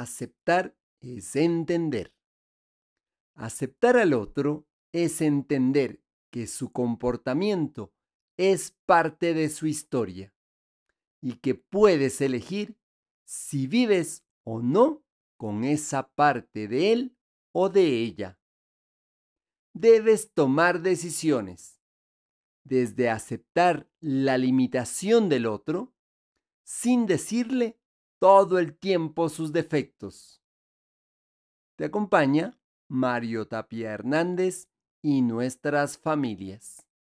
aceptar es entender. Aceptar al otro es entender que su comportamiento es parte de su historia y que puedes elegir si vives o no con esa parte de él o de ella. Debes tomar decisiones, desde aceptar la limitación del otro, sin decirle todo el tiempo sus defectos. Te acompaña Mario Tapia Hernández y nuestras familias.